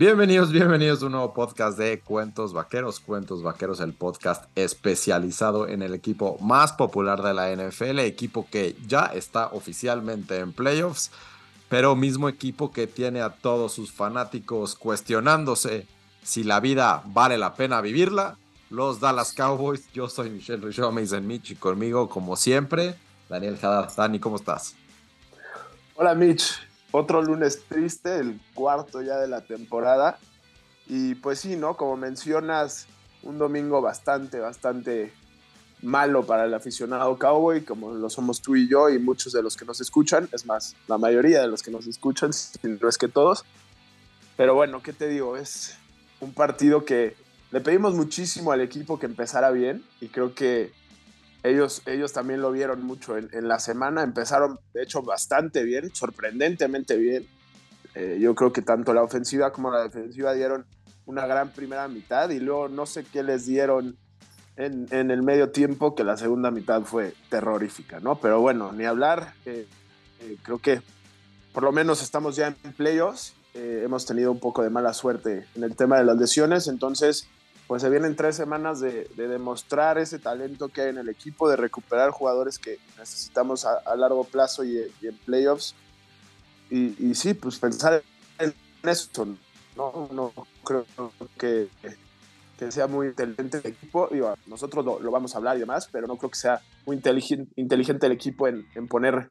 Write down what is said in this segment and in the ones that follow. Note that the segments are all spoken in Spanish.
Bienvenidos, bienvenidos a un nuevo podcast de Cuentos Vaqueros. Cuentos Vaqueros, el podcast especializado en el equipo más popular de la NFL, equipo que ya está oficialmente en playoffs, pero mismo equipo que tiene a todos sus fanáticos cuestionándose si la vida vale la pena vivirla. Los Dallas Cowboys, yo soy Michelle Richaud, me dicen Mitch y conmigo, como siempre, Daniel Haddad. Dani, ¿cómo estás? Hola Mitch, otro lunes triste, el cuarto ya de la temporada. Y pues sí, ¿no? Como mencionas, un domingo bastante, bastante malo para el aficionado cowboy, como lo somos tú y yo y muchos de los que nos escuchan. Es más, la mayoría de los que nos escuchan, no es que todos. Pero bueno, ¿qué te digo? Es un partido que le pedimos muchísimo al equipo que empezara bien y creo que ellos, ellos también lo vieron mucho en, la semana, empezaron de hecho bastante bien, sorprendentemente bien. Eh, yo creo que tanto la ofensiva como la defensiva dieron una gran primera mitad y luego no sé qué les dieron en, el medio tiempo, que la segunda mitad fue terrorífica, ¿no? Pero bueno, ni hablar, eh, eh, creo que por lo menos estamos ya en playoffs, hemos tenido un poco de mala suerte en el tema de las lesiones, entonces pues se vienen tres semanas de, demostrar ese talento que hay en el equipo, de recuperar jugadores que necesitamos a, largo plazo y, en playoffs. Y, sí, pues pensar en eso, ¿no? No creo que, que sea muy inteligente el equipo. Digo, nosotros lo, vamos a hablar y demás, pero no creo que sea muy inteligente, inteligente el equipo en, en poner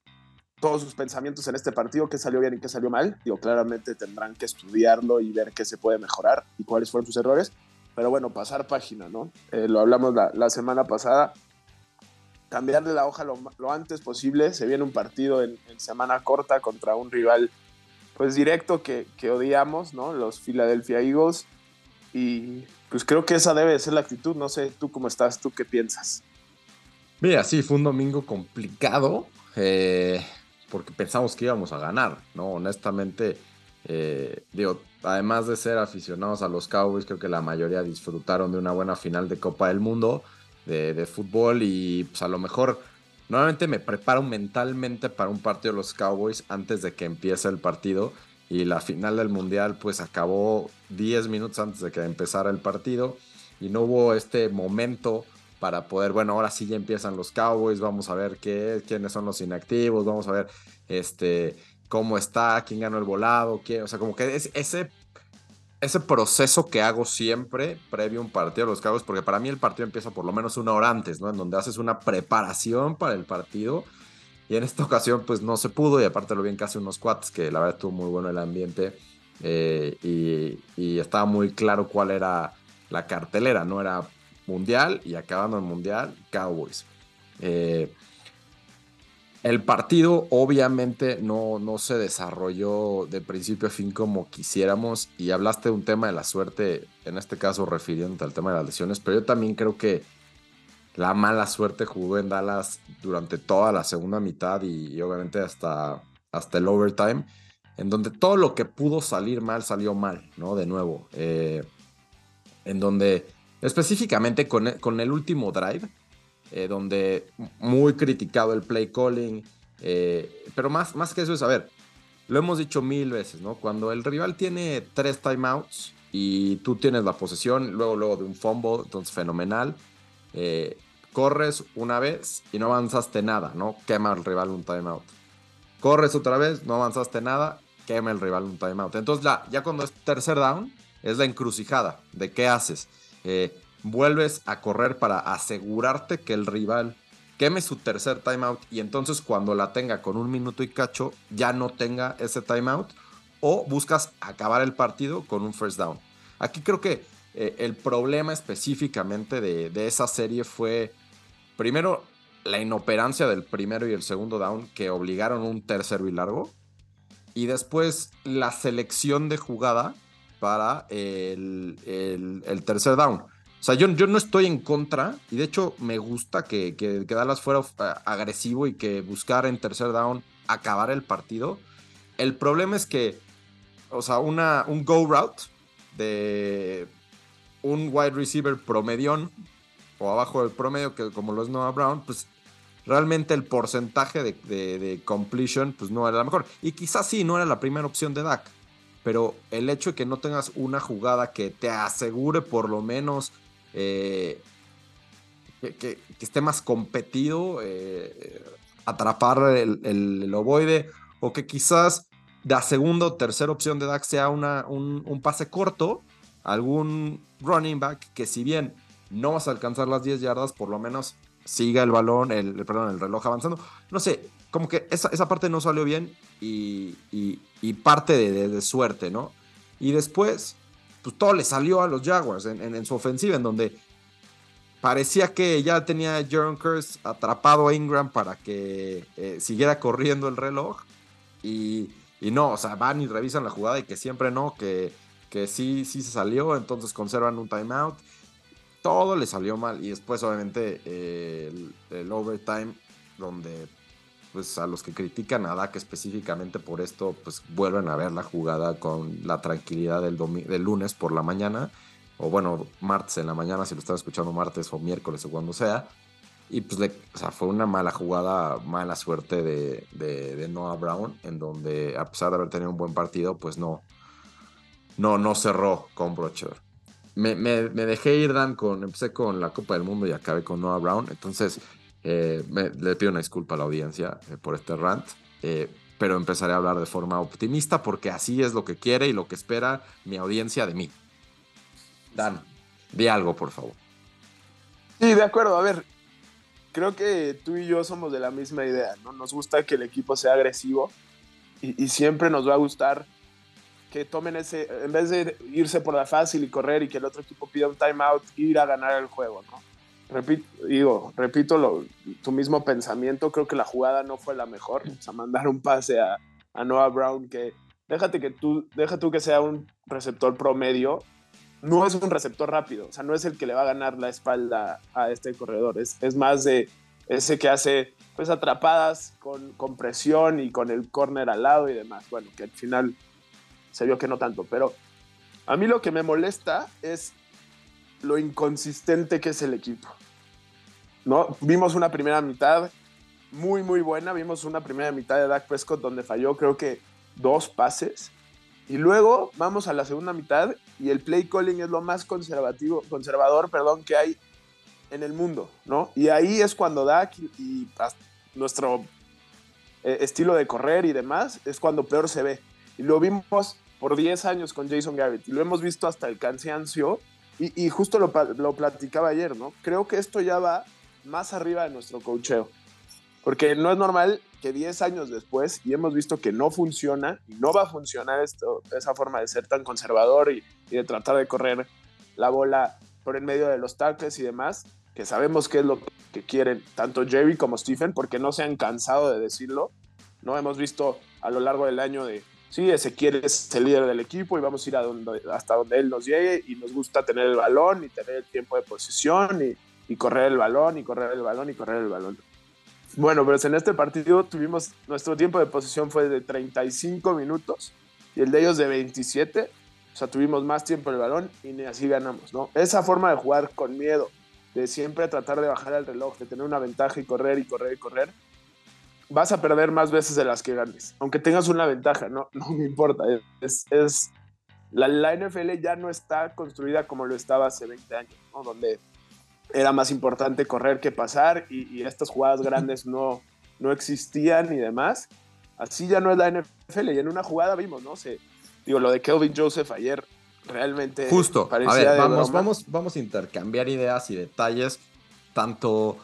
todos sus pensamientos en este partido, qué salió bien y qué salió mal. Digo, claramente tendrán que estudiarlo y ver qué se puede mejorar y cuáles fueron sus errores pero bueno, pasar página, ¿no? Eh, lo hablamos la, semana pasada. Cambiarle la hoja lo, antes posible. Se viene un partido en, semana corta contra un rival, pues directo que, que odiamos, ¿no? Los Philadelphia Eagles. Y pues creo que esa debe ser la actitud. No sé, tú cómo estás, tú qué piensas. Mira, sí, fue un domingo complicado. Eh, porque pensamos que íbamos a ganar, ¿no? Honestamente, eh, digo, además de ser aficionados a los Cowboys, creo que la mayoría disfrutaron de una buena final de Copa del Mundo de, fútbol y pues a lo mejor normalmente me preparo mentalmente para un partido de los Cowboys antes de que empiece el partido y la final del Mundial pues acabó 10 minutos antes de que empezara el partido y no hubo este momento para poder, bueno, ahora sí ya empiezan los Cowboys, vamos a ver qué, quiénes son los inactivos, vamos a ver este cómo está, quién ganó el volado, quién, o sea, como que es ese, ese proceso que hago siempre previo a un partido de los Cabos, porque para mí el partido empieza por lo menos una hora antes, ¿no? En donde haces una preparación para el partido. Y en esta ocasión, pues no se pudo, y aparte lo vi en casi unos cuates, que la verdad estuvo muy bueno el ambiente. Eh, y, estaba muy claro cuál era la cartelera, ¿no? Era Mundial y acabando el Mundial, Cowboys. Eh, el partido obviamente no, no se desarrolló de principio a fin como quisiéramos y hablaste de un tema de la suerte, en este caso refiriéndote al tema de las lesiones, pero yo también creo que la mala suerte jugó en Dallas durante toda la segunda mitad y, obviamente hasta, hasta el overtime, en donde todo lo que pudo salir mal salió mal, ¿no? De nuevo, eh, en donde específicamente con, con el último drive, eh, donde muy criticado el play calling, eh, pero más, más que eso es, a ver, lo hemos dicho mil veces, ¿no? Cuando el rival tiene tres timeouts y tú tienes la posesión, luego, luego de un fumble, entonces fenomenal, eh, corres una vez y no avanzaste nada, ¿no? Quema el rival un timeout. Corres otra vez, no avanzaste nada, quema el rival un timeout. Entonces ya, ya cuando es tercer down, es la encrucijada de qué haces. Eh, vuelves a correr para asegurarte que el rival queme su tercer timeout y entonces cuando la tenga con un minuto y cacho ya no tenga ese timeout o buscas acabar el partido con un first down. Aquí creo que eh, el problema específicamente de, esa serie fue primero la inoperancia del primero y el segundo down que obligaron un tercero y largo y después la selección de jugada para el, el tercer down. O sea, yo, yo no estoy en contra y de hecho me gusta que, que, Dallas fuera eh, agresivo y que buscara en tercer down acabar el partido. El problema es que, o sea, un go route de un wide receiver promedión o abajo del promedio, que como lo es Noah Brown, pues realmente el porcentaje de, de, completion pues no era la mejor. Y quizás sí, no era la primera opción de Dak. pero el hecho de que no tengas una jugada que te asegure por lo menos eh, que, esté más competido, eh, atrapar el, el, ovoide, o que quizás la segunda o tercera opción de Dak sea una, un, pase corto, algún running back que si bien no vas a alcanzar las 10 yardas, por lo menos siga el balón, el, perdón, el reloj avanzando. No sé, como que esa, esa parte no salió bien y, y, parte de, suerte, ¿no? Y después, pues todo le salió a los Jaguars en, en, su ofensiva, en donde parecía que ya tenía Jaron Curse atrapado a Ingram para que eh, siguiera corriendo el reloj. Y, y, no, o sea, van y revisan la jugada y que siempre no, que, que sí, sí se salió, entonces conservan un timeout. Todo le salió mal. Y después, obviamente, eh, el, el, overtime, donde pues a los que critican a Dak específicamente por esto, pues vuelven a ver la jugada con la tranquilidad del, del lunes por la mañana, o bueno, martes en la mañana, si lo están escuchando martes o miércoles o cuando sea. Y pues le, o sea, fue una mala jugada, mala suerte de, de, Noah Brown, en donde a pesar de haber tenido un buen partido, pues no, no, no cerró con Brocher. Me, me, me, dejé ir, Dan, con, empecé con la Copa del Mundo y acabé con Noah Brown. Entonces, eh, le pido una disculpa a la audiencia eh, por este rant, eh, pero empezaré a hablar de forma optimista porque así es lo que quiere y lo que espera mi audiencia de mí. Dan, di algo, por favor. Sí, de acuerdo. A ver, creo que tú y yo somos de la misma idea, ¿no? Nos gusta que el equipo sea agresivo y, y siempre nos va a gustar que tomen ese, en vez de irse por la fácil y correr y que el otro equipo pida un timeout, ir a ganar el juego, ¿no? Repito, digo, repito lo, tu mismo pensamiento, creo que la jugada no fue la mejor, o sea, mandar un pase a, a Noah Brown que déjate que tú, deja tú que sea un receptor promedio, no es un receptor rápido, o sea, no es el que le va a ganar la espalda a este corredor, es, es más de ese que hace pues atrapadas con, con presión y con el corner al lado y demás, bueno, que al final se vio que no tanto, pero a mí lo que me molesta es lo inconsistente que es el equipo. ¿no? Vimos una primera mitad muy, muy buena. Vimos una primera mitad de Dak Prescott donde falló, creo que dos pases. Y luego vamos a la segunda mitad y el play calling es lo más conservativo, conservador perdón, que hay en el mundo, ¿no? Y ahí es cuando Dak y, nuestro eh, estilo de correr y demás es cuando peor se ve. Y lo vimos por 10 años con Jason Garrett y lo hemos visto hasta el cansancio y, justo lo, lo, platicaba ayer, ¿no? Creo que esto ya va más arriba de nuestro cocheo. Porque no es normal que 10 años después, y hemos visto que no funciona, y no va a funcionar esto, esa forma de ser tan conservador y, de tratar de correr la bola por en medio de los tackles y demás, que sabemos que es lo que quieren tanto Jerry como Stephen, porque no se han cansado de decirlo. No hemos visto a lo largo del año de sí, Ezequiel es el líder del equipo y vamos a ir a donde, hasta donde él nos llegue y nos gusta tener el balón y tener el tiempo de posición y, correr el balón y correr el balón y correr el balón. Bueno, pero en este partido tuvimos, nuestro tiempo de posición fue de 35 minutos y el de ellos de 27. O sea, tuvimos más tiempo el balón y así ganamos, ¿no? Esa forma de jugar con miedo, de siempre tratar de bajar el reloj, de tener una ventaja y correr y correr y correr, vas a perder más veces de las que ganes. Aunque tengas una ventaja, no, no me importa. Es, es la, la, NFL ya no está construida como lo estaba hace 20 años, ¿no? donde era más importante correr que pasar y, estas jugadas grandes no, no existían y demás. Así ya no es la NFL. Y en una jugada vimos, ¿no? sé digo, lo de Kelvin Joseph ayer realmente. Justo. A ver, vamos, vamos, vamos a intercambiar ideas y detalles, tanto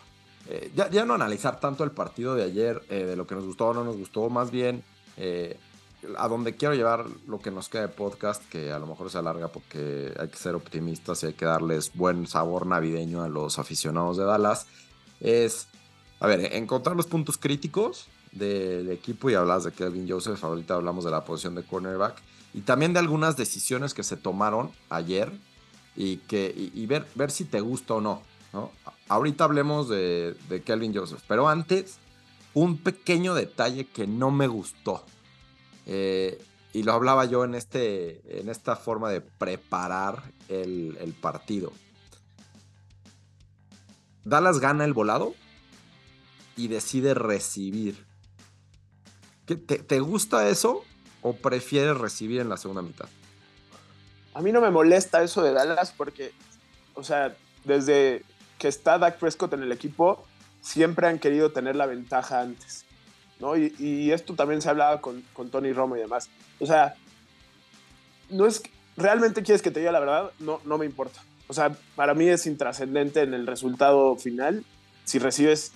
eh, ya, no analizar tanto el partido de ayer, eh, de lo que nos gustó o no nos gustó, más bien eh, a donde quiero llevar lo que nos queda de podcast, que a lo mejor se alarga porque hay que ser optimistas y hay que darles buen sabor navideño a los aficionados de Dallas, es, a ver, encontrar los puntos críticos del equipo y hablas de Kelvin Joseph, ahorita hablamos de la posición de cornerback y también de algunas decisiones que se tomaron ayer y, que, y ver, ver si te gusta o no. Ahorita hablemos de, Kelvin Joseph, pero antes, un pequeño detalle que no me gustó. Eh, y lo hablaba yo en, este, en esta forma de preparar el, partido. Dallas gana el volado y decide recibir. ¿Te, ¿Te, gusta eso? o prefieres recibir en la segunda mitad? A mí no me molesta eso de Dallas porque, o sea, desde que está Dak Prescott en el equipo, siempre han querido tener la ventaja antes. ¿no? Y, esto también se hablaba con, con, Tony Romo y demás. O sea, no es realmente quieres que te diga la verdad, no, no me importa. O sea, para mí es intrascendente en el resultado final si recibes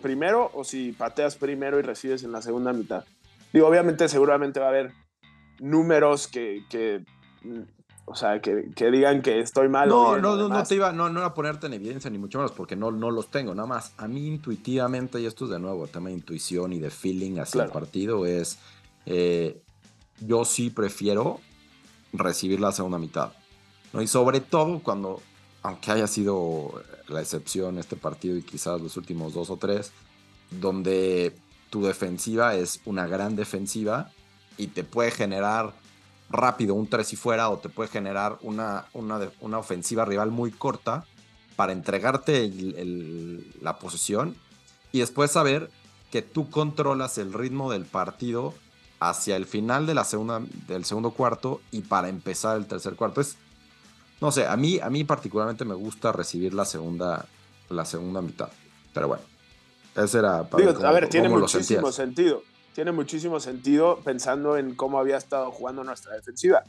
primero o si pateas primero y recibes en la segunda mitad. Digo, obviamente seguramente va a haber números que, que o sea, que, que, digan que estoy mal. No, no, no, no te iba, no, no iba a ponerte en evidencia ni mucho menos porque no, no los tengo, nada más. A mí intuitivamente, y esto es de nuevo tema de intuición y de feeling hacia el partido, es eh, yo sí prefiero recibir la segunda mitad. ¿no? Y sobre todo cuando, aunque haya sido la excepción este partido y quizás los últimos dos o tres, donde tu defensiva es una gran defensiva y te puede generar rápido un tres y fuera o te puede generar una, una, ofensiva rival muy corta para entregarte la posesión y después saber que tú controlas el ritmo del partido hacia el final de la segunda, del segundo cuarto y para empezar el tercer cuarto. Es, no sé, a mí, a mí particularmente me gusta recibir la segunda, la segunda mitad. Pero bueno, ese era para A ver, tiene muchísimo sentido. Tiene muchísimo sentido pensando en cómo había estado jugando nuestra defensiva.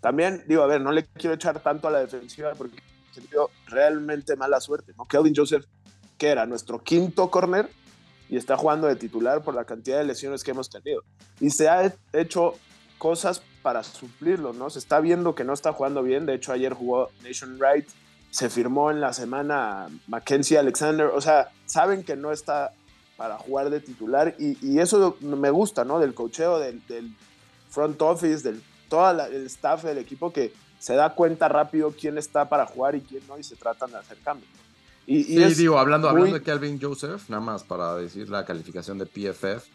También, digo, a ver, no le quiero echar tanto a la defensiva porque tenido realmente mala suerte, ¿no? Kelvin Joseph, que era nuestro quinto corner, y está jugando de titular por la cantidad de lesiones que hemos tenido. Y se ha hecho cosas para suplirlo, ¿no? Se está viendo que no está jugando bien. De hecho, ayer jugó Nation Wright, se firmó en la semana Mackenzie Alexander. O sea, saben que no está para jugar de titular y, eso me gusta, ¿no? Del cocheo, del, front office, del todo el staff del equipo que se da cuenta rápido quién está para jugar y quién no y se tratan de hacer cambios. Y, sí, digo, hablando, hablando de Kelvin Joseph, nada más para decir la calificación de PFF,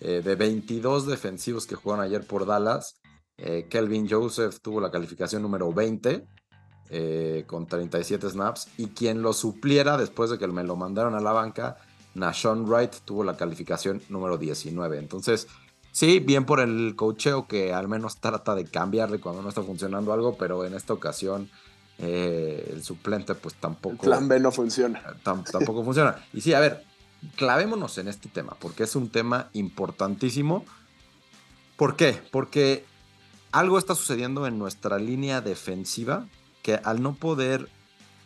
eh, de 22 defensivos que jugaron ayer por Dallas, eh, Kelvin Joseph tuvo la calificación número 20 eh, con 37 snaps y quien lo supliera después de que me lo mandaron a la banca, Nashon Wright tuvo la calificación número 19. Entonces, sí, bien por el cocheo que al menos trata de cambiarle cuando no está funcionando algo, pero en esta ocasión el suplente pues tampoco... El plan B no funciona. tampoco funciona. Y sí, a ver, clavémonos en este tema, porque es un tema importantísimo. ¿Por qué? Porque algo está sucediendo en nuestra línea defensiva que al no poder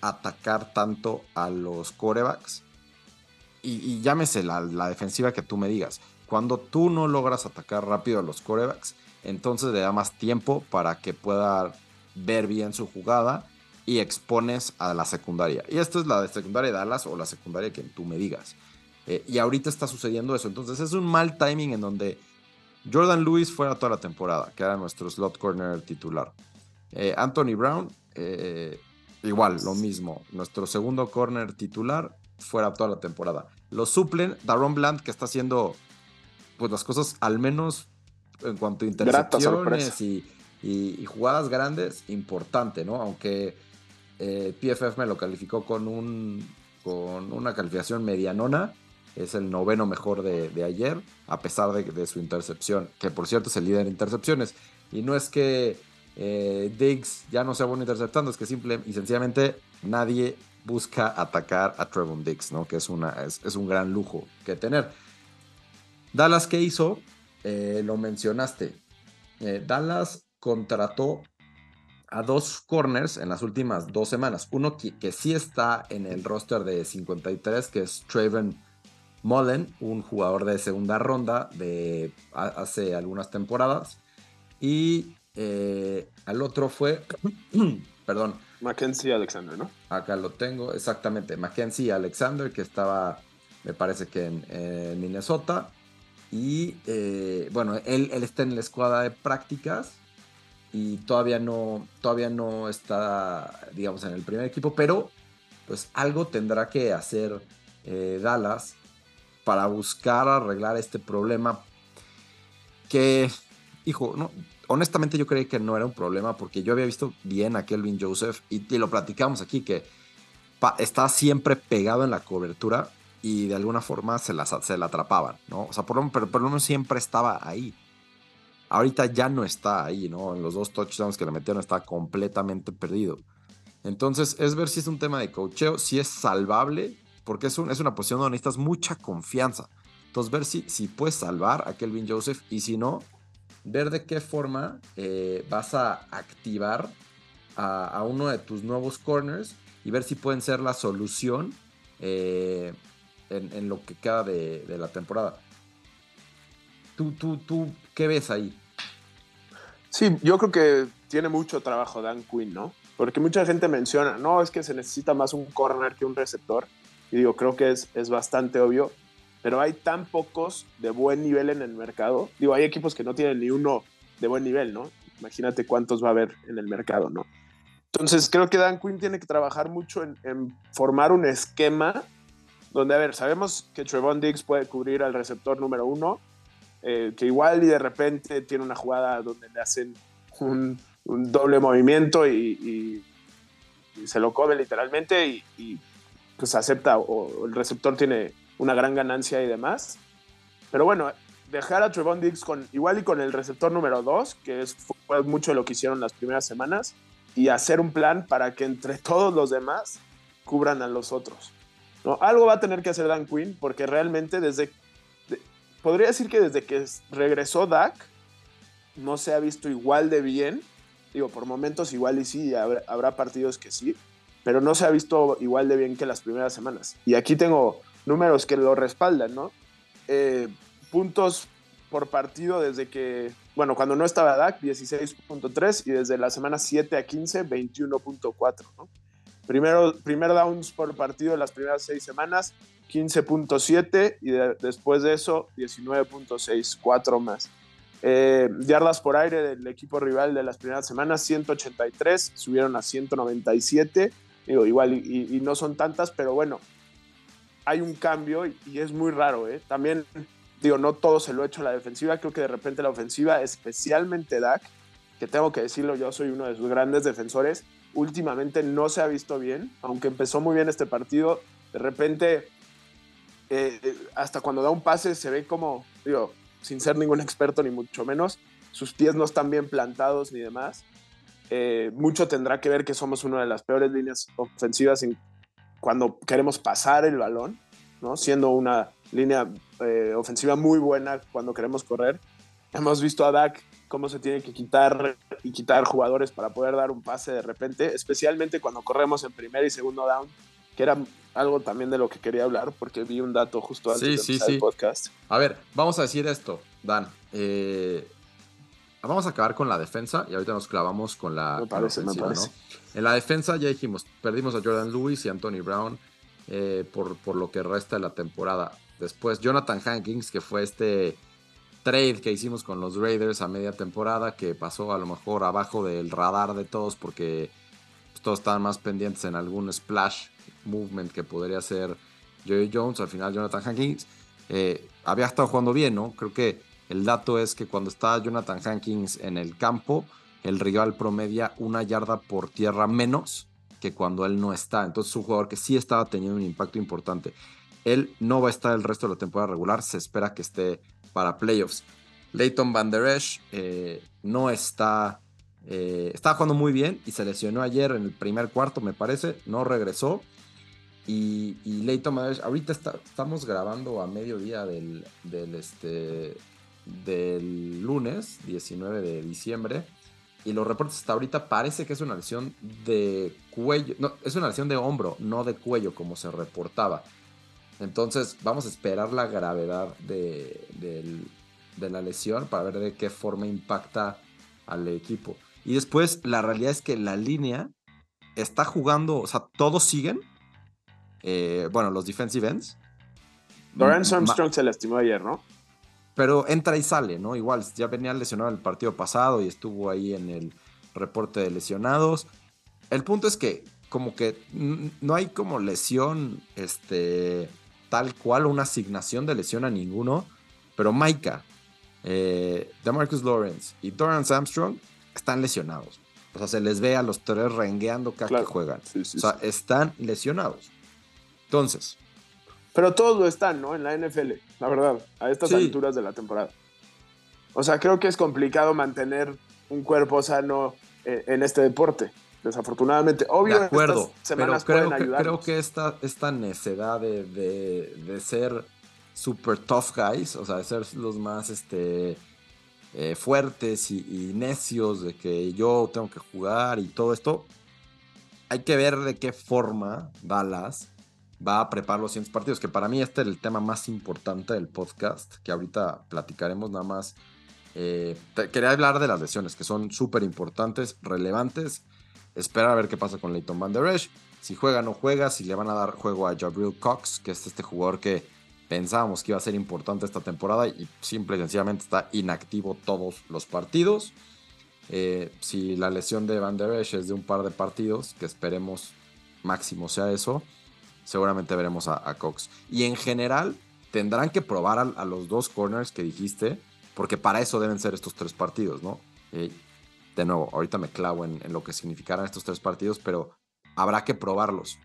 atacar tanto a los corebacks, y, llámese la, defensiva que tú me digas, cuando tú no logras atacar rápido a los corebacks, entonces le da más tiempo para que pueda ver bien su jugada y expones a la secundaria. Y esto es la de secundaria de Dallas o la secundaria que tú me digas. Eh, y ahorita está sucediendo eso. Entonces es un mal timing en donde Jordan Lewis fuera toda la temporada, que era nuestro slot corner titular. Eh, Anthony Brown, eh, igual, lo mismo. Nuestro segundo corner titular fuera toda la temporada. Lo suplen Daron Bland, que está haciendo pues las cosas al menos en cuanto a intercepciones y, y, jugadas grandes, importante, ¿no? Aunque PFF me lo calificó con, un, con una calificación medianona es el noveno mejor de, ayer, a pesar de, su intercepción, que por cierto es el líder en intercepciones. Y no es que eh, Diggs ya no sea bueno interceptando, es que simple y sencillamente nadie busca atacar a Trevon Diggs, ¿no? que es, una, es, un gran lujo que tener. Dallas, ¿qué hizo? Eh, lo mencionaste. Eh, Dallas contrató a dos corners en las últimas dos semanas. Uno que, que, sí está en el roster de 53, que es Trevon Mullen, un jugador de segunda ronda de hace algunas temporadas. Y eh, al otro fue, perdón. Mackenzie Alexander, ¿no? Acá lo tengo, exactamente. Mackenzie Alexander, que estaba, me parece que en, Minnesota. Y eh, bueno, él, él, está en la escuadra de prácticas y todavía no, todavía no está, digamos, en el primer equipo, pero pues algo tendrá que hacer eh, Dallas para buscar arreglar este problema que, hijo, no, honestamente yo creí que no era un problema porque yo había visto bien a Kelvin Joseph y, lo platicamos aquí que está siempre pegado en la cobertura y de alguna forma se la, se atrapaban, ¿no? O sea, por lo, pero por menos siempre estaba ahí. ahorita ya no está ahí, ¿no? En los dos touchdowns que le metieron está completamente perdido. Entonces, es ver si es un tema de cocheo, si es salvable, porque es, es una posición donde necesitas mucha confianza. Entonces, ver si, si puedes salvar a Kelvin Joseph y si no, ver de qué forma eh, vas a activar a, uno de tus nuevos corners y ver si pueden ser la solución eh, en, lo que queda de, la temporada. ¿Tú, tú, ¿Tú qué ves ahí? Sí, yo creo que tiene mucho trabajo Dan Quinn, ¿no? Porque mucha gente menciona, no, es que se necesita más un corner que un receptor. Y digo, creo que es, es bastante obvio pero hay tan pocos de buen nivel en el mercado. Digo, hay equipos que no tienen ni uno de buen nivel, ¿no? Imagínate cuántos va a haber en el mercado, ¿no? Entonces creo que Dan Quinn tiene que trabajar mucho en, formar un esquema donde, a ver, sabemos que Trevon Diggs puede cubrir al receptor número uno, eh, que igual y de repente tiene una jugada donde le hacen un, doble movimiento y, se lo come literalmente y, y pues acepta o el receptor tiene una gran ganancia y demás. Pero bueno, dejar a Trevon Diggs con, igual y con el receptor número 2, que es, fue mucho lo que hicieron las primeras semanas, y hacer un plan para que entre todos los demás cubran a los otros. ¿no? Algo va a tener que hacer Dan Quinn, porque realmente desde, podría decir que desde que regresó Dak, no se ha visto igual de bien. Digo, por momentos igual y sí, habrá partidos que sí, pero no se ha visto igual de bien que las primeras semanas. Y aquí tengo números que lo respaldan, ¿no? Eh, puntos por partido desde que, bueno, cuando no estaba DAC, 16.3 y desde la semana 7 a 15, 21.4, ¿no? Primero, primer downs por partido en las primeras seis semanas, 15.7 y después de eso 19.6, 4 más. Eh, yardas por aire del equipo rival de las primeras semanas, 183, subieron a 197. Digo, igual, y no son tantas, pero bueno, hay un cambio y, es muy raro. ¿eh? También, digo, no todo se lo ha hecho a la defensiva. Creo que de repente la ofensiva, especialmente Dak, que tengo que decirlo, yo soy uno de sus grandes defensores, últimamente no se ha visto bien. Aunque empezó muy bien este partido, de repente, eh, hasta cuando da un pase, se ve como, digo, sin ser ningún experto ni mucho menos, sus pies no están bien plantados ni demás. Eh, mucho tendrá que ver que somos una de las peores líneas ofensivas en cuando queremos pasar el balón, ¿no? siendo una línea eh, ofensiva muy buena cuando queremos correr. Hemos visto a Dak cómo se tiene que quitar y quitar jugadores para poder dar un pase de repente, especialmente cuando corremos en primer y segundo down, que era algo también de lo que quería hablar, porque vi un dato justo antes de el podcast. A ver, vamos a decir esto, Dan. Eh, vamos a acabar con la defensa y ahorita nos clavamos con la, En la defensa ya dijimos, perdimos a Jordan Lewis y Anthony Brown eh, por, por, lo que resta de la temporada. Después Jonathan Hankins, que fue este trade que hicimos con los Raiders a media temporada, que pasó a lo mejor abajo del radar de todos porque pues, todos estaban más pendientes en algún splash movement que podría ser Joey Jones. Al final Jonathan Hankins eh, había estado jugando bien, ¿no? Creo que el dato es que cuando está Jonathan Hankins en el campo, el rival promedia una yarda por tierra menos que cuando él no está. Entonces es un jugador que sí estaba teniendo un impacto importante. Él no va a estar el resto de la temporada regular, se espera que esté para playoffs. Leighton Van Der Esch eh, no está, eh, estaba jugando muy bien y se lesionó ayer en el primer cuarto, me parece, no regresó. Y, y Leighton Van Der Esch, ahorita estamos grabando a mediodía del, del, este, del lunes 19 de diciembre. Y los reportes hasta ahorita parece que es una lesión de cuello. No, es una lesión de hombro, no de cuello, como se reportaba. Entonces, vamos a esperar la gravedad de, de, la lesión para ver de qué forma impacta al equipo. Y después, la realidad es que la línea está jugando, o sea, todos siguen. Eh, bueno, los defensive ends. Lawrence Armstrong se lastimó ayer, ¿no? Pero entra y sale, ¿no? Igual ya venía lesionado el partido pasado y estuvo ahí en el reporte de lesionados. El punto es que como que no hay como lesión este tal cual una asignación de lesión a ninguno, pero Micah, eh, DeMarcus Lawrence y Torrance Armstrong están lesionados. O sea, se les ve a los tres rengueando cada que juegan. o sea, están lesionados. Entonces, pero todos lo están, ¿no? En la NFL, la verdad, a estas alturas de la temporada. O sea, creo que es complicado mantener un cuerpo sano en, este deporte. Desafortunadamente, obvio, de acuerdo, pero creo que, creo que esta, esta necedad de, de, ser super tough guys, o sea, de ser los más este, eh, fuertes y, necios, de que yo tengo que jugar y todo esto, hay que ver de qué forma Dallas va a preparar los siguientes partidos, que para mí este es el tema más importante del podcast, que ahorita platicaremos nada más. Eh, quería hablar de las lesiones, que son súper importantes, relevantes. Esperar a ver qué pasa con Leighton Van Der Esch. Si juega no juega, si le van a dar juego a Jabril Cox, que es este jugador que pensábamos que iba a ser importante esta temporada y simple y sencillamente está inactivo todos los partidos. Eh, si la lesión de Van Der Esch es de un par de partidos, que esperemos máximo sea eso, seguramente veremos a, Cox. Y en general, tendrán que probar a, los dos corners que dijiste, porque para eso deben ser estos tres partidos, ¿no? de nuevo, ahorita me clavo en, lo que significarán estos tres partidos, pero habrá que probarlos.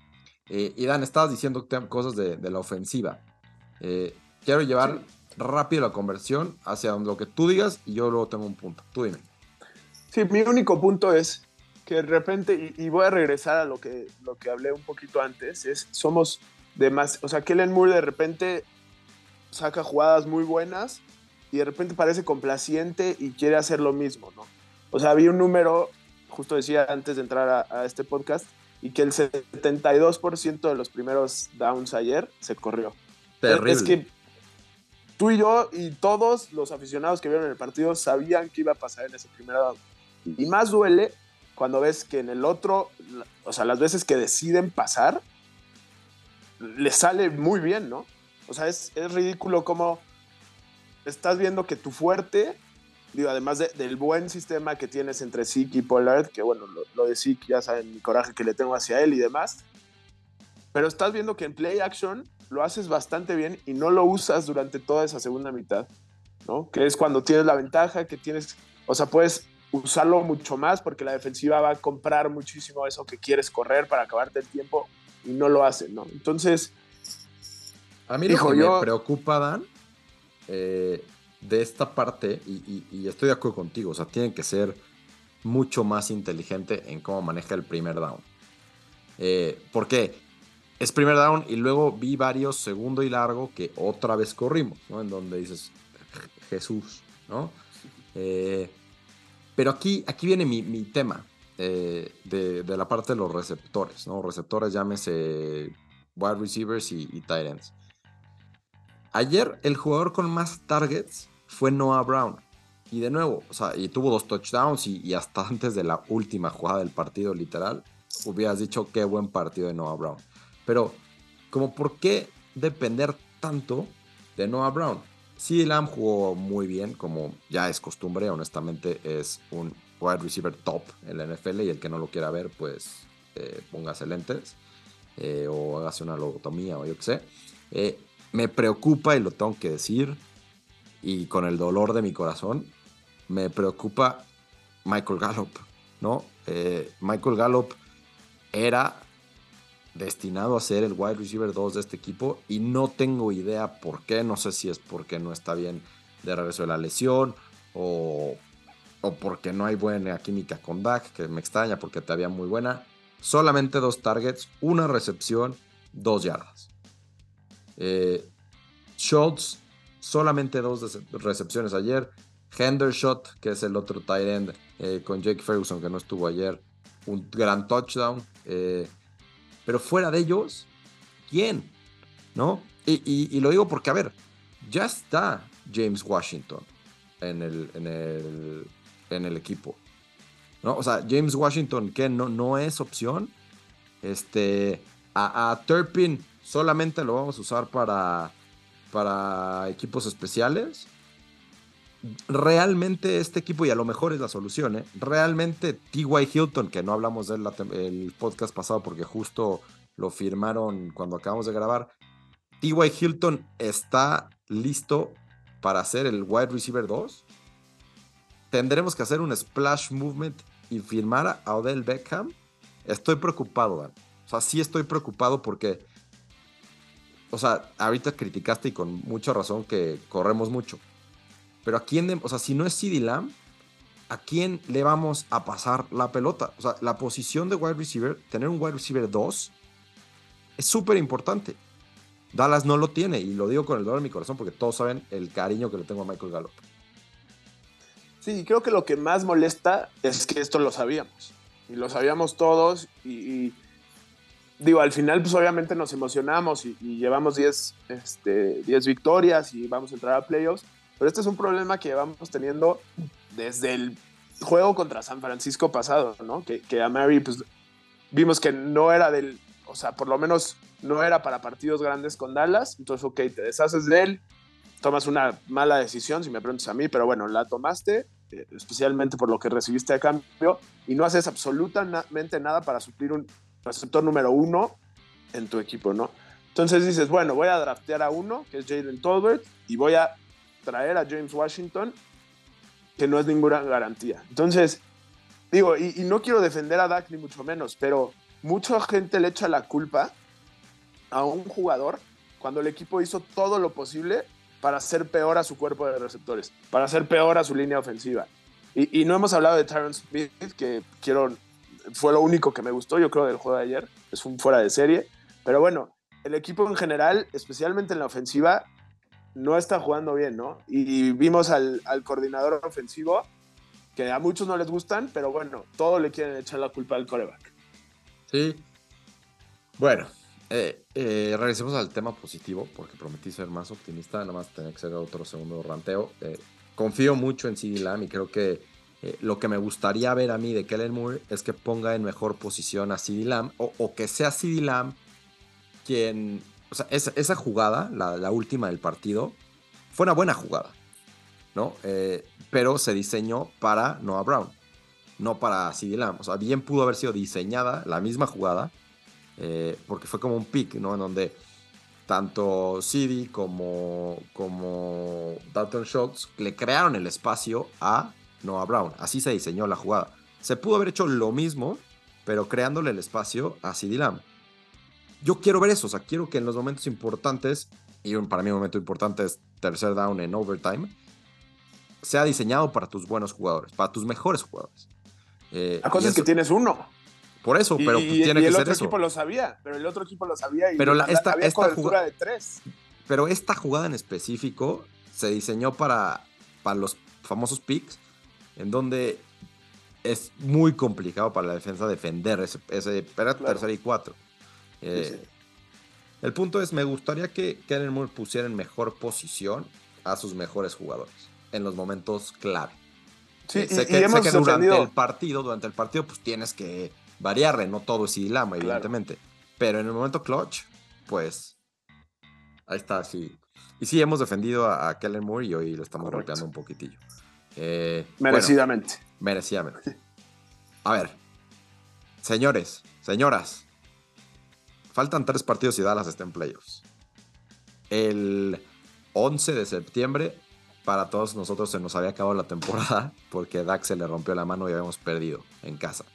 Eh, y Dan, estabas diciendo cosas de, la ofensiva. Eh, quiero llevar rápido la conversión hacia lo que tú digas y yo luego tengo un punto. Tú dime. Sí, mi único punto es que de repente, y, voy a regresar a lo que, lo que hablé un poquito antes, es somos de más, o sea, Kellen Moore de repente saca jugadas muy buenas y de repente parece complaciente y quiere hacer lo mismo, ¿no? O sea, había un número, justo decía antes de entrar a, este podcast, y que el 72% de los primeros downs ayer se corrió. Terrible. Es que tú y yo y todos los aficionados que vieron el partido sabían que iba a pasar en ese primer down. Y más duele cuando ves que en el otro, o sea, las veces que deciden pasar, le sale muy bien, ¿no? O sea, es, ridículo como estás viendo que tu fuerte, digo, además del buen sistema que tienes entre Zeke y Pollard, que bueno, lo, de Zeke ya saben mi coraje que le tengo hacia él y demás, pero estás viendo que en play action lo haces bastante bien y no lo usas durante toda esa segunda mitad, ¿no? Que es cuando tienes la ventaja, que tienes, o sea, puedes usarlo mucho más porque la defensiva va a comprar muchísimo eso que quieres correr para acabarte el tiempo y no lo hacen, ¿no? Entonces... A mí lo que me preocupa, Dan, eh, de esta parte, y, estoy de acuerdo contigo, o sea, tienen que ser mucho más inteligente en cómo maneja el primer down. Eh, ¿Por qué? Es primer down y luego vi varios segundo y largo que otra vez corrimos, ¿no? En donde dices, Jesús, ¿no? Eh, pero aquí, aquí viene mi, tema eh, de, la parte de los receptores, ¿no? Receptores, llámese wide receivers y, tight ends. Ayer el jugador con más targets fue Noah Brown. Y de nuevo, o sea, y tuvo dos touchdowns y, y, hasta antes de la última jugada del partido, literal, hubieras dicho qué buen partido de Noah Brown. Pero, como por qué depender tanto de Noah Brown? Sí, Lamb jugó muy bien, como ya es costumbre, honestamente es un wide receiver top en la NFL y el que no lo quiera ver, pues eh, póngase lentes eh, o hágase una lobotomía o yo qué sé. Eh, me preocupa, y lo tengo que decir, y con el dolor de mi corazón, me preocupa Michael Gallup, ¿no? Michael Gallup era destinado a ser el wide receiver 2 de este equipo y no tengo idea por qué, no sé si es porque no está bien de regreso de la lesión o, o porque no hay buena química con Dak, que me extraña porque te había muy buena. Solamente dos targets, una recepción, dos yardas. Eh, Schultz, solamente dos recepciones ayer. Hendershot, que es el otro tight end, eh, con Jake Ferguson, que no estuvo ayer, un gran touchdown. Eh, pero fuera de ellos, ¿quién? ¿No? Y, lo digo porque, a ver, ya está James Washington en el, en el, equipo. ¿No? O sea, James Washington, ¿qué? No, no es opción. Este, a, a, Turpin solamente lo vamos a usar para, para equipos especiales. Realmente este equipo, y a lo mejor es la solución, ¿eh? realmente T.Y. Hilton, que no hablamos de el podcast pasado porque justo lo firmaron cuando acabamos de grabar, T.Y. Hilton está listo para ser el wide receiver 2. Tendremos que hacer un splash movement y firmar a Odell Beckham. Estoy preocupado. O sea, sí estoy preocupado porque, o sea, ahorita criticaste y con mucha razón que corremos mucho. Pero a quién, o sea, si no es CD Lamb, ¿a quién le vamos a pasar la pelota? O sea, la posición de wide receiver, tener un wide receiver 2 es súper importante. Dallas no lo tiene y lo digo con el dolor de mi corazón porque todos saben el cariño que le tengo a Michael Gallup. Sí, creo que lo que más molesta es que esto lo sabíamos. Y lo sabíamos todos y, digo, al final pues obviamente nos emocionamos y, llevamos 10 este, victorias y vamos a entrar a playoffs, pero este es un problema que vamos teniendo desde el juego contra San Francisco pasado, ¿no? Que, que a Mary pues vimos que no era del, o sea, por lo menos no era para partidos grandes con Dallas, entonces ok, te deshaces de él, tomas una mala decisión, si me preguntas a mí, pero bueno, la tomaste, eh, especialmente por lo que recibiste a cambio, y no haces absolutamente nada para suplir un receptor número uno en tu equipo, ¿no? Entonces dices, bueno, voy a draftear a uno, que es Jalen Tolbert, y voy a traer a James Washington, que no es ninguna garantía. Entonces, digo, y, no quiero defender a Dak ni mucho menos, pero mucha gente le echa la culpa a un jugador cuando el equipo hizo todo lo posible para hacer peor a su cuerpo de receptores, para hacer peor a su línea ofensiva. Y, no hemos hablado de Tyron Smith, que quiero, fue lo único que me gustó, yo creo, del juego de ayer. Es un fuera de serie. Pero bueno, el equipo en general, especialmente en la ofensiva, no está jugando bien, ¿no? Y vimos al, coordinador ofensivo, que a muchos no les gustan, pero bueno, todo le quieren echar la culpa al coreback. Sí. Bueno, eh, eh, regresemos al tema positivo, porque prometí ser más optimista, nada más tener que ser otro segundo ranteo. Eh, confío mucho en CD Lamb y creo que eh, lo que me gustaría ver a mí de Kellen Moore es que ponga en mejor posición a CD Lamb o, que sea CD Lamb quien. O sea, esa, jugada, la, última del partido, fue una buena jugada, ¿no? pero se diseñó para Noah Brown, no para CD Lamb. O sea, bien pudo haber sido diseñada la misma jugada eh, porque fue como un pick, ¿no? En donde tanto CD como, como Dalton Schultz le crearon el espacio a Noah Brown. Así se diseñó la jugada. Se pudo haber hecho lo mismo, pero creándole el espacio a CD Lamb. Yo quiero ver eso, o sea, quiero que en los momentos importantes, y para mí un momento importante es tercer down en overtime, sea diseñado para tus buenos jugadores, para tus mejores jugadores. Eh, la cosa es que tienes uno. Por eso, pero y, tiene y el otro equipo lo sabía, pero el otro equipo lo sabía y pero esta, había esta jugada de tres. Pero esta jugada en específico se diseñó para, para los famosos picks, en donde es muy complicado para la defensa defender ese, ese tercera y cuatro. Eh, el punto es, me gustaría que Kellen Moore pusiera en mejor posición a sus mejores jugadores en los momentos clave. Sí, eh, sé que, sé que durante el partido, durante el partido, pues tienes que variarle, no todo es Lama, evidentemente. Pero en el momento clutch, pues ahí está, sí. Y sí, hemos defendido a, Kellen Moore y hoy lo estamos golpeando un poquitillo. Eh, merecidamente. merecidamente. A ver, señores, señoras, faltan tres partidos y Dallas está en playoffs. El 11 de septiembre, para todos nosotros se nos había acabado la temporada porque Dax se le rompió la mano y habíamos perdido en casa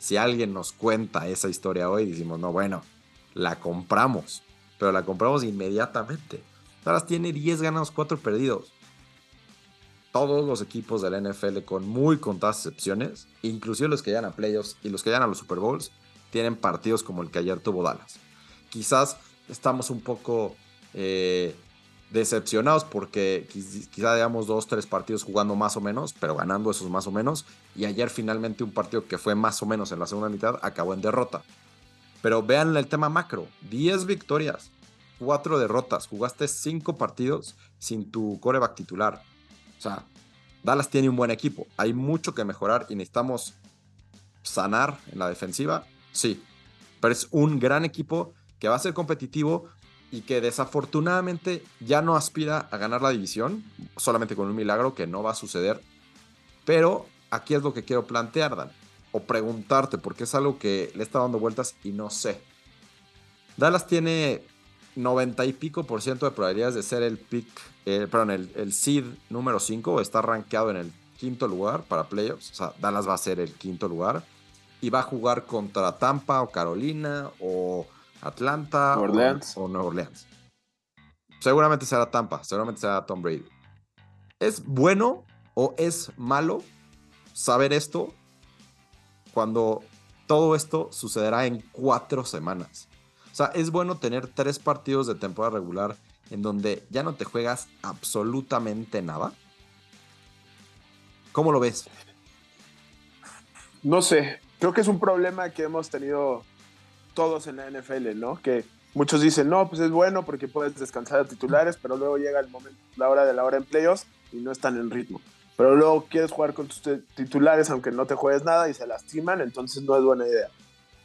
si alguien nos cuenta esa historia hoy, decimos, no, bueno, la compramos, pero la compramos inmediatamente. Dallas tiene 10 ganados, 4 perdidos. Todos los equipos de la NFL, con muy contadas excepciones, inclusive los que llegan a playoffs y los que llegan a los Super Bowls, tienen partidos como el que ayer tuvo Dallas. Quizás estamos un poco eh, decepcionados porque quizá digamos dos, tres partidos jugando más o menos, pero ganando esos más o menos. Y ayer finalmente un partido que fue más o menos en la segunda mitad acabó en derrota. Pero vean el tema macro, 10 victorias, 4 derrotas, jugaste 5 partidos sin tu coreback titular. O sea, Dallas tiene un buen equipo, hay mucho que mejorar y necesitamos sanar en la defensiva, sí. Pero es un gran equipo que va a ser competitivo, y que desafortunadamente ya no aspira a ganar la división, solamente con un milagro que no va a suceder. Pero aquí es lo que quiero plantear, Dan, o preguntarte, porque es algo que le está dando vueltas y no sé. Dallas tiene 90 y pico por ciento de probabilidades de ser el pick, eh, perdón, el, el seed número 5, está rankeado en el quinto lugar para playoffs. O sea, Dallas va a ser el quinto lugar y va a jugar contra Tampa o Carolina o Atlanta O, Nueva Orleans. Seguramente será Tampa, seguramente será Tom Brady. ¿Es bueno o es malo saber esto cuando todo esto sucederá en cuatro semanas? O sea, es bueno tener tres partidos de temporada regular en donde ya no te juegas absolutamente nada. ¿Cómo lo ves? No sé, creo que es un problema que hemos tenido todos en la NFL, ¿no? Que muchos dicen, no, pues es bueno porque puedes descansar a titulares, pero luego llega el momento, la hora de la hora en playoffs y no están en ritmo. Pero luego quieres jugar con tus titulares aunque no te juegues nada y se lastiman, entonces no es buena idea.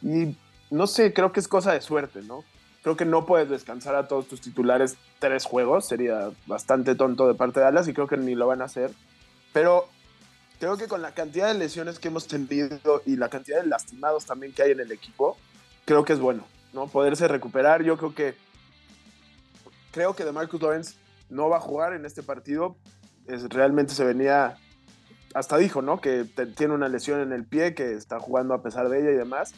Y no sé, creo que es cosa de suerte, ¿no? Creo que no puedes descansar a todos tus titulares tres juegos, sería bastante tonto de parte de Dallas y creo que ni lo van a hacer. Pero creo que con la cantidad de lesiones que hemos tenido y la cantidad de lastimados también que hay en el equipo, creo que es bueno, ¿no? Poderse recuperar. Yo creo que creo que de Marcus Lawrence no va a jugar en este partido. Es, realmente se venía, hasta dijo, ¿no? Que tiene una lesión en el pie, que está jugando a pesar de ella y demás.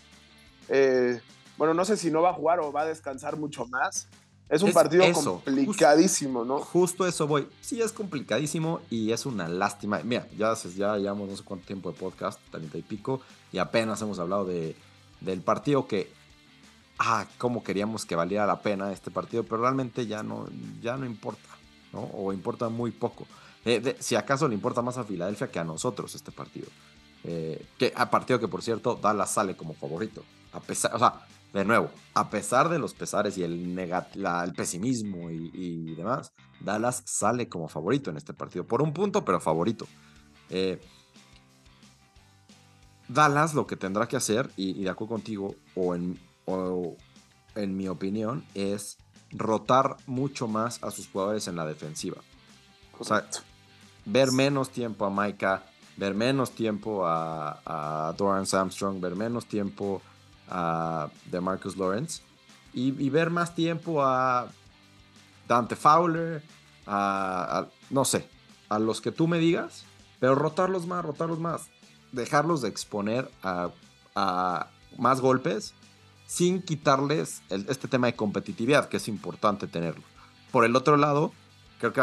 Eh, bueno, no sé si no va a jugar o va a descansar mucho más. Es un partido complicadísimo, ¿no? Justo eso voy. Sí, es complicadísimo y es una lástima. Mira, ya, ya llevamos no sé cuánto tiempo de podcast, 30 y pico, y apenas hemos hablado de, del partido que. Ah, cómo queríamos que valiera la pena este partido, pero realmente ya no, ya no importa, ¿no? O importa muy poco. Eh, si acaso le importa más a Filadelfia que a nosotros este partido. Eh, que a partido que, por cierto, Dallas sale como favorito. A pesar, o sea, de nuevo, a pesar de los pesares y el, el pesimismo y, demás, Dallas sale como favorito en este partido. Por un punto, pero favorito. Eh, Dallas lo que tendrá que hacer, y, de acuerdo contigo, o en, en mi opinión, es rotar mucho más a sus jugadores en la defensiva. O sea, ver menos tiempo a Micah, ver menos tiempo a, a Doran Armstrong, ver menos tiempo de Marcus Lawrence y, ver más tiempo a Dante Fowler, a, no sé, a los que tú me digas, pero rotarlos más, rotarlos más, dejarlos de exponer a, más golpes sin quitarles este tema de competitividad, que es importante tenerlo. Por el otro lado, creo que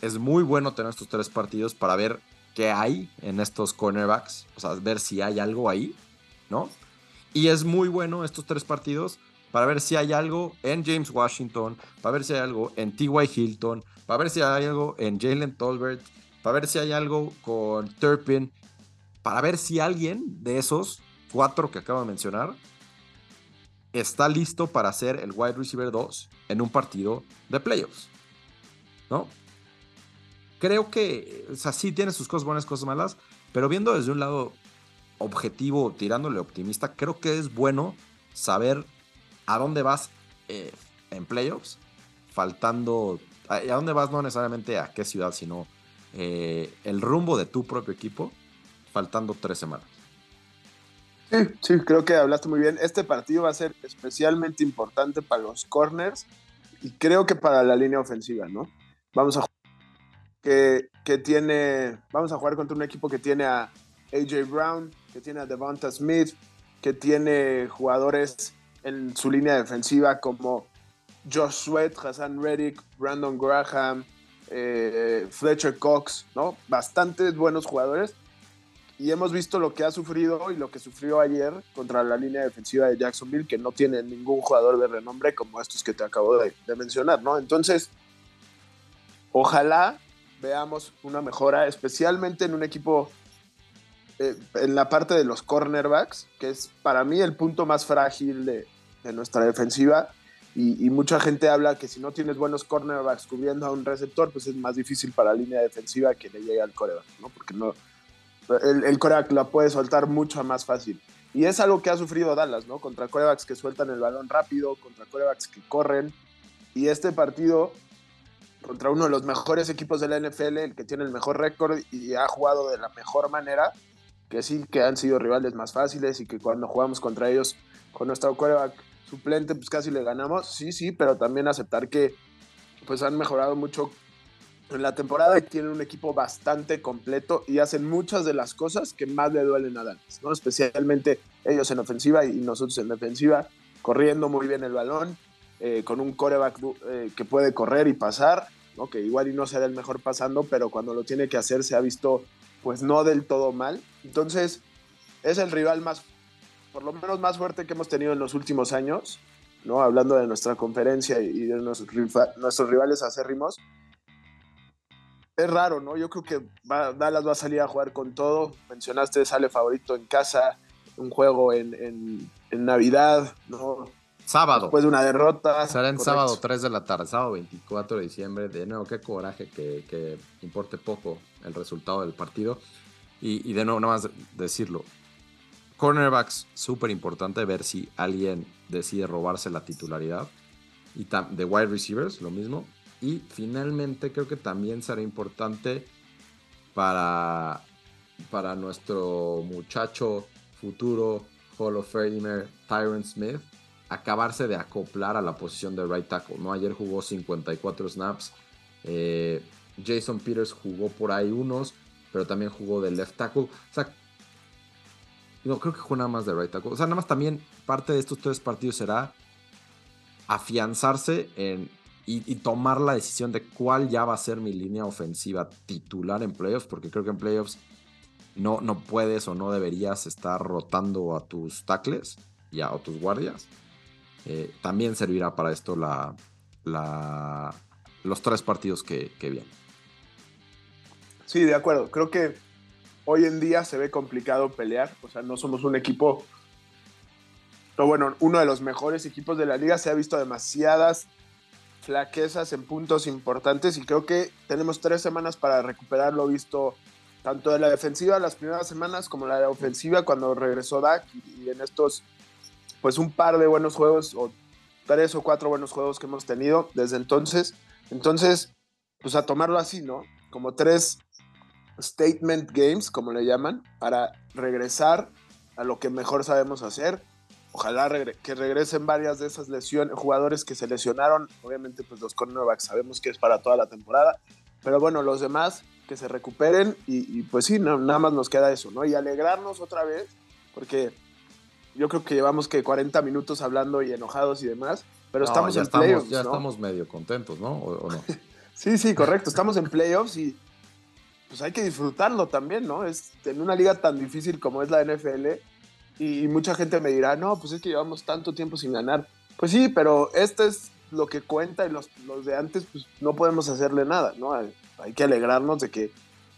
es muy bueno tener estos tres partidos para ver qué hay en estos cornerbacks, o sea, ver si hay algo ahí, ¿no? Y es muy bueno estos tres partidos para ver si hay algo en James Washington, para ver si hay algo en T.Y. Hilton, para ver si hay algo en Jalen Tolbert, para ver si hay algo con Turpin, para ver si alguien de esos cuatro que acabo de mencionar está listo para ser el wide receiver 2 en un partido de playoffs. ¿No? Creo que, o sea, sí tiene sus cosas buenas, cosas malas, pero viendo desde un lado objetivo, tirándole optimista, creo que es bueno saber a dónde vas eh, en playoffs, faltando, a, dónde vas no necesariamente a qué ciudad, sino eh, el rumbo de tu propio equipo, faltando tres semanas. Sí, sí, creo que hablaste muy bien. Este partido va a ser especialmente importante para los corners y creo que para la línea ofensiva, ¿no? Vamos a que, que tiene, vamos a jugar contra un equipo que tiene a AJ Brown, que tiene a Devonta Smith, que tiene jugadores en su línea defensiva como Josh Sweat, Hassan Reddick, Brandon Graham, eh, Fletcher Cox, ¿no? Bastantes buenos jugadores. Y hemos visto lo que ha sufrido y lo que sufrió ayer contra la línea defensiva de Jacksonville, que no tiene ningún jugador de renombre como estos que te acabo de, de mencionar, ¿no? Entonces, ojalá veamos una mejora, especialmente en un equipo eh, en la parte de los cornerbacks, que es para mí el punto más frágil de, nuestra defensiva. Y, mucha gente habla que si no tienes buenos cornerbacks cubriendo a un receptor, pues es más difícil para la línea defensiva que le llegue al coreback, ¿no? Porque no, el, el coreback la puede soltar mucho más fácil. Y es algo que ha sufrido Dallas, ¿no? Contra corebacks que sueltan el balón rápido, contra corebacks que corren. Y este partido contra uno de los mejores equipos de la NFL, el que tiene el mejor récord y ha jugado de la mejor manera, que sí que han sido rivales más fáciles y que cuando jugamos contra ellos con nuestro quarterback suplente pues casi le ganamos, sí, sí, pero también aceptar que pues han mejorado mucho en la temporada y tienen un equipo bastante completo y hacen muchas de las cosas que más le duelen a Dallas, ¿no? Especialmente ellos en ofensiva y nosotros en defensiva, corriendo muy bien el balón, eh, con un coreback eh, que puede correr y pasar ¿no? que igual y no será el mejor pasando, pero cuando lo tiene que hacer se ha visto pues no del todo mal. Entonces es el rival más, por lo menos más fuerte que hemos tenido en los últimos años, ¿no? hablando de nuestra conferencia y de nuestros, nuestros rivales acérrimos. Es raro, ¿no? Yo creo que Dallas va a salir a jugar con todo. Mencionaste, sale favorito en casa, un juego en, en, en Navidad, ¿no? Sábado. Después de una derrota. Será en sábado 3 de la tarde, sábado 24 de diciembre. De nuevo, qué coraje que, importe poco el resultado del partido. Y, de nuevo, nada más decirlo. Cornerbacks, súper importante ver si alguien decide robarse la titularidad. Y de wide receivers, lo mismo. Y finalmente creo que también será importante para, para nuestro muchacho futuro Hall of Famer Tyron Smith acabarse de acoplar a la posición de right tackle. ¿no? Ayer jugó 54 snaps. Eh, Jason Peters jugó por ahí unos, pero también jugó de left tackle. O sea, no, creo que jugó nada más de right tackle. O sea, nada más también parte de estos tres partidos será afianzarse en, y, tomar la decisión de cuál ya va a ser mi línea ofensiva titular en playoffs, porque creo que en playoffs no, no puedes o no deberías estar rotando a tus tackles y a, tus guardias. Eh, también servirá para esto la, los tres partidos que, vienen. Sí, de acuerdo. Creo que hoy en día se ve complicado pelear. O sea, no somos un equipo. Pero bueno, uno de los mejores equipos de la liga. Se ha visto demasiadas flaquezas en puntos importantes y creo que tenemos tres semanas para recuperar lo visto tanto de la defensiva las primeras semanas como la de la ofensiva cuando regresó Dak y en estos pues un par de buenos juegos o tres o cuatro buenos juegos que hemos tenido desde entonces. Entonces, pues a tomarlo así, ¿no? Como tres statement games, como le llaman, para regresar a lo que mejor sabemos hacer. Ojalá que regresen varias de esas lesiones, jugadores que se lesionaron. Obviamente, pues los cornerbacks sabemos que es para toda la temporada. Pero bueno, los demás que se recuperen y, pues sí, nada más nos queda eso, ¿no? Y alegrarnos otra vez, porque yo creo que llevamos que 40 minutos hablando y enojados y demás, pero estamos en playoffs. Ya estamos medio contentos, ¿no? ¿O, no? sí, sí, correcto. Estamos en playoffs y pues hay que disfrutarlo también, ¿no? Es en una liga tan difícil como es la NFL y mucha gente me dirá, no, pues es que llevamos tanto tiempo sin ganar. Pues sí, pero esto es lo que cuenta y los, los de antes, pues no podemos hacerle nada, ¿no? Hay, hay que alegrarnos de que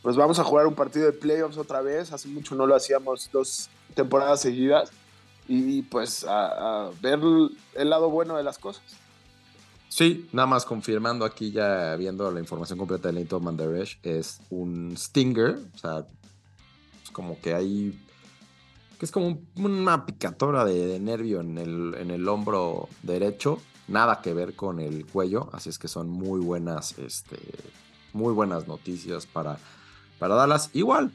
pues vamos a jugar un partido de playoffs otra vez. Hace mucho no lo hacíamos dos temporadas seguidas y pues a, ver el lado bueno de las cosas. Sí, nada más confirmando aquí ya viendo la información completa de Leighton Manderesh, es un Stinger, o sea, es como que hay, que es como una picadora de, nervio en el, en el hombro derecho, nada que ver con el cuello, así es que son muy buenas, este, muy buenas noticias para, para Dallas. Igual,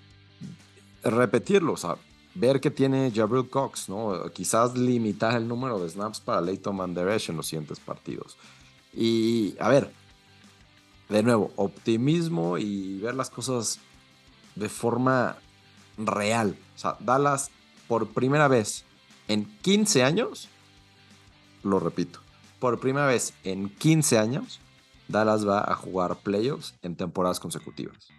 repetirlo, o sea, ver que tiene Jabril Cox, ¿no? Quizás limitar el número de snaps para Leighton Manderesh en los siguientes partidos. Y a ver, de nuevo, optimismo y ver las cosas de forma real. O sea, Dallas por primera vez en 15 años, lo repito, por primera vez en 15 años, Dallas va a jugar playoffs en temporadas consecutivas.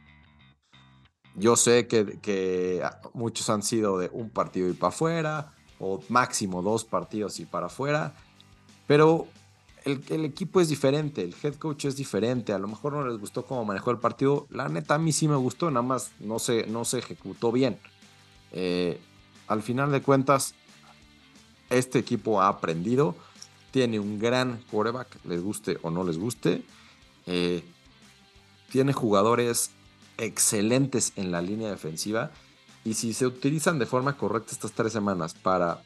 Yo sé que, muchos han sido de un partido y para afuera, o máximo dos partidos y para afuera, pero el, equipo es diferente, el head coach es diferente, a lo mejor no les gustó cómo manejó el partido, la neta a mí sí me gustó, nada más no se, no se ejecutó bien. Eh, al final de cuentas, este equipo ha aprendido, tiene un gran quarterback, les guste o no les guste, eh, tiene jugadores excelentes en la línea defensiva. Y si se utilizan de forma correcta estas tres semanas para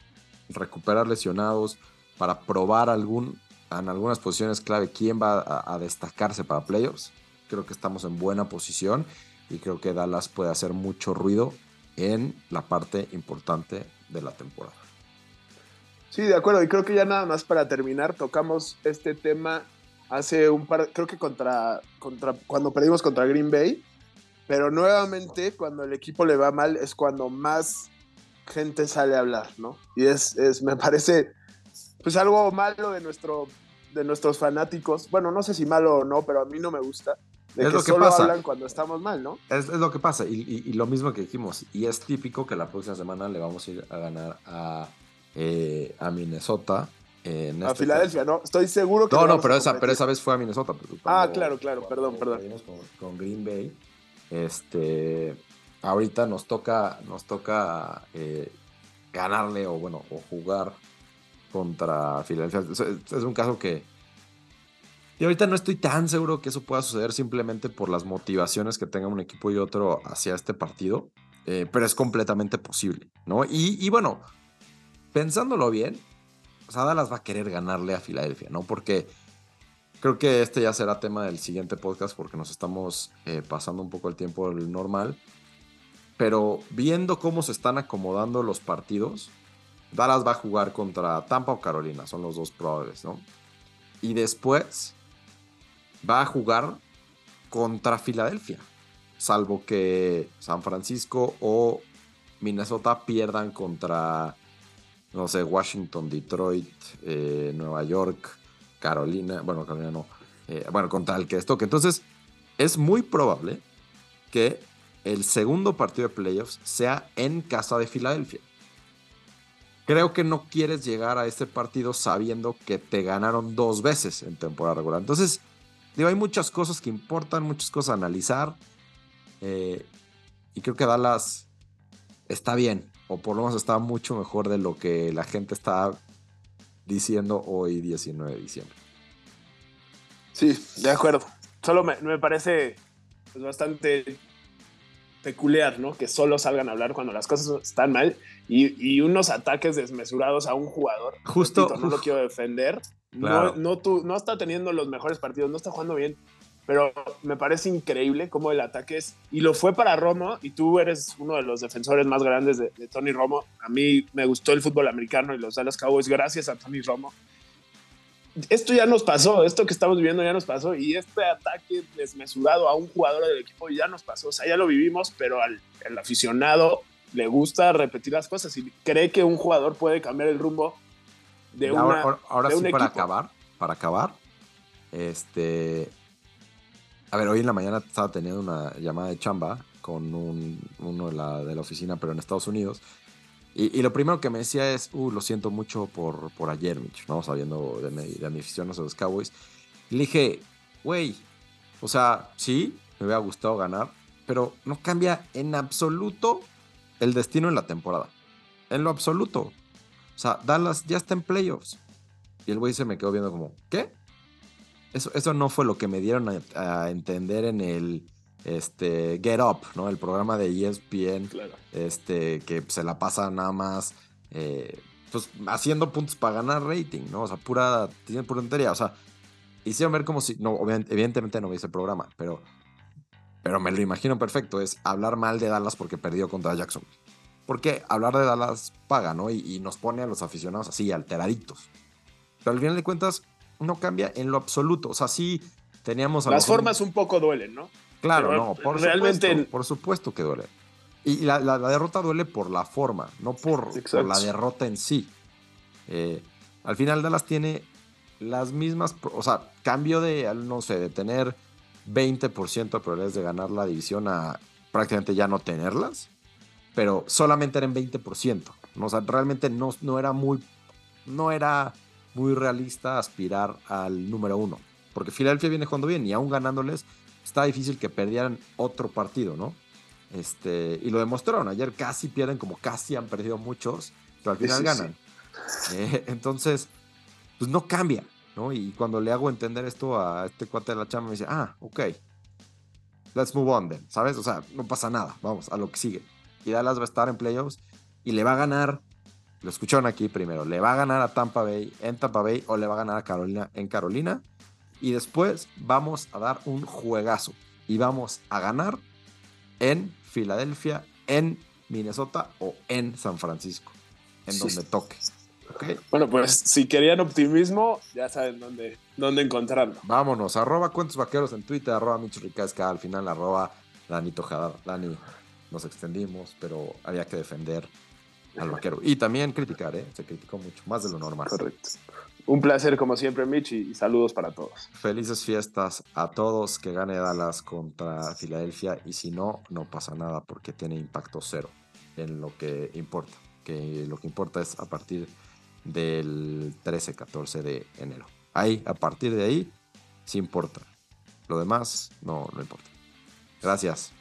recuperar lesionados, para probar algún, en algunas posiciones clave quién va a, destacarse para playoffs, creo que estamos en buena posición y creo que Dallas puede hacer mucho ruido en la parte importante de la temporada. Sí, de acuerdo. Y creo que ya nada más para terminar, tocamos este tema hace un par, creo que contra, contra cuando perdimos contra Green Bay, pero nuevamente, cuando el equipo le va mal, es cuando más gente sale a hablar, ¿no? Y es, es me parece, pues algo malo de nuestro de nuestros fanáticos, bueno, no sé si malo o no, pero a mí no me gusta, de Es que lo que solo pasa. hablan cuando estamos mal, ¿no? Es, es lo que pasa, y, y- y lo mismo que dijimos, y es típico que la próxima semana le vamos a ir a ganar a, eh, a Minnesota. en A este Filadelfia, ¿no? Estoy seguro que No, no, pero esa, pero esa vez fue a Minnesota. Ah, claro, claro, perdón, perdón. con Green Bay. Este, ahorita nos toca, nos toca eh, ganarle o bueno, o jugar contra Filadelfia. Es, un caso que. Y ahorita no estoy tan seguro que eso pueda suceder simplemente por las motivaciones que tenga un equipo y otro hacia este partido. eh, pero es completamente posible, ¿no? Y, bueno, pensándolo bien, o sea, va a querer ganarle a Filadelfia, ¿no? Porque creo que este ya será tema del siguiente podcast porque nos estamos eh, pasando un poco el tiempo del normal. Pero viendo cómo se están acomodando los partidos, Dallas va a jugar contra Tampa o Carolina, son los dos probables, ¿no? Y después va a jugar contra Filadelfia, salvo que San Francisco o Minnesota pierdan contra, no sé, Washington, Detroit, eh, Nueva York, Carolina, bueno, Carolina no, eh, bueno, contra el que es toque. Entonces, es muy probable que el segundo partido de playoffs sea en casa de Filadelfia. Creo que no quieres llegar a este partido sabiendo que te ganaron dos veces en temporada regular. Entonces, digo, hay muchas cosas que importan, muchas cosas a analizar. eh, y creo que Dallas está bien, o por lo menos está mucho mejor de lo que la gente está diciendo hoy, 19 de diciembre. Sí, de acuerdo. Solo me, me parece pues, bastante peculiar, ¿no? Que solo salgan a hablar cuando las cosas están mal y, y unos ataques desmesurados a un jugador. Justo- Repito, no lo quiero defender. Claro. No, no, tu- no está teniendo los mejores partidos, no está jugando bien, pero me parece increíble cómo el ataque es. Y lo fue para Romo, y tú eres uno de los defensores más grandes de, de Tony Romo. A mí me gustó el fútbol americano y los Dallas Cowboys gracias a Tony Romo esto ya nos pasó, esto que estamos viviendo ya nos pasó y este ataque desmesurado a un jugador del equipo ya nos pasó, o sea, ya lo vivimos, pero al, al aficionado le gusta repetir las cosas y cree que un jugador puede cambiar el rumbo de una... ahora ahora- ahora de sí, un para equipo. acabar, para acabar, este... A ver, hoy en la mañana estaba teniendo una llamada de chamba con un, uno de la, de la oficina, pero en Estados Unidos. Y, y lo primero que me decía es, uh, lo siento mucho por, por ayer, Mitch, ¿no? Sabiendo de mi, de mi afición a los Cowboys. Y le dije, güey, o sea, sí, me hubiera gustado ganar, pero no cambia en absoluto el destino en la temporada. En lo absoluto. O sea, Dallas ya está en playoffs. Y el güey se me quedó viendo como, ¿qué? Eso, eso no fue lo que me dieron a, a entender en el este, Get Up, ¿no? El programa de ESPN, Claro. este, que se la pasa nada más eh, pues, haciendo puntos para ganar rating, ¿no? O sea, pura, tiene pura tontería. O sea, hicieron ver como si, no, evidentemente no vi ese programa, pero, pero me lo imagino perfecto. Es hablar mal de Dallas porque perdió contra Jackson. Porque hablar de Dallas paga, ¿no? Y, y nos pone a los aficionados así, alteraditos. Pero al final de cuentas, no cambia en lo absoluto. O sea, sí teníamos a Las formas un poco duelen, ¿no? Claro, Pero no, por realmente- supuesto, por supuesto que duele. Y la, la- la derrota duele por la forma, no por, la derrota en sí. Eh, al final Dallas tiene las mismas, o sea, cambio de, no sé, de tener 20% de probabilidades de ganar la división a prácticamente ya no tenerlas, pero solamente eran 20%. ¿no? O sea, realmente no, no era muy, no era muy realista aspirar al número uno, porque Filadelfia viene jugando bien y aún ganándoles está difícil que perdieran otro partido, ¿no? Este, y lo demostraron. Ayer casi pierden, como casi han perdido muchos, pero al final sí, ganan. Eh, entonces, pues no cambia, ¿no? Y cuando le hago entender esto a este cuate de la chamba, me dice, ah, ok, let's move on then, ¿sabes? O sea, no pasa nada, vamos, a lo que sigue. Y Dallas va a estar en playoffs y le va a ganar, lo escucharon aquí primero, le va a ganar a Tampa Bay en Tampa Bay o le va a ganar a Carolina en Carolina. Y después vamos a dar un juegazo y vamos a ganar en Filadelfia, en Minnesota o en San Francisco, en Sí. donde toque. Bueno, pues si querían optimismo, ya saben dónde, dónde encontrarlo. Vámonos, arroba cuentos vaqueros en Twitter, arroba Micho Ricasca, al final arroba Dani Tojada. Dani, nos extendimos, pero había que defender al vaquero. Y también criticar, ¿eh? Se criticó mucho, más de lo normal. Correcto. Un placer como siempre, Mitch, y saludos para todos. Felices fiestas a todos, que gane Dallas contra Filadelfia y si no, no pasa nada porque tiene impacto cero en lo que importa, que lo que importa es a partir del 13-14 de enero. Ahí, a partir de ahí, sí importa. Lo demás no, no importa. Gracias.